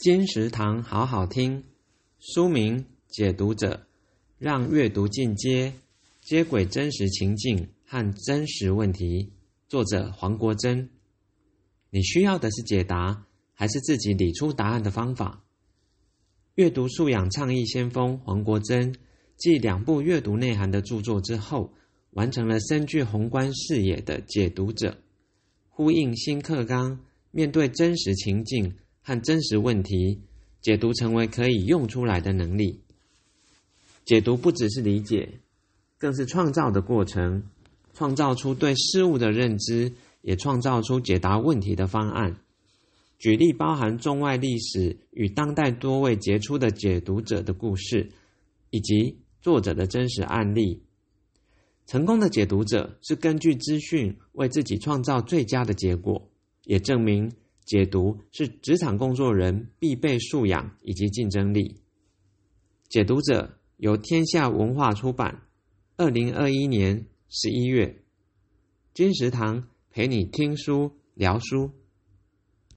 金石堂好好听，书名《解读者》，让阅读进阶，接轨真实情境和真实问题。作者黄国珍。你需要的是解答，还是自己理出答案的方法？阅读素养倡议先锋黄国珍，继两部阅读内涵的著作之后，完成了深具宏观视野的《解读者》，呼应新课纲，面对真实情境。和真实问题，解读成为可以用出来的能力。解读不只是理解，更是创造的过程，创造出对事物的认知，也创造出解答问题的方案。举例包含中外历史与当代多位杰出的解读者的故事，以及作者的真实案例。成功的解读者是根据资讯为自己创造最佳的结果，也证明。解读是职场工作人必备素养以及竞争力。解读者由天下文化出版，二零二一年十一月。金石堂陪你听书聊书。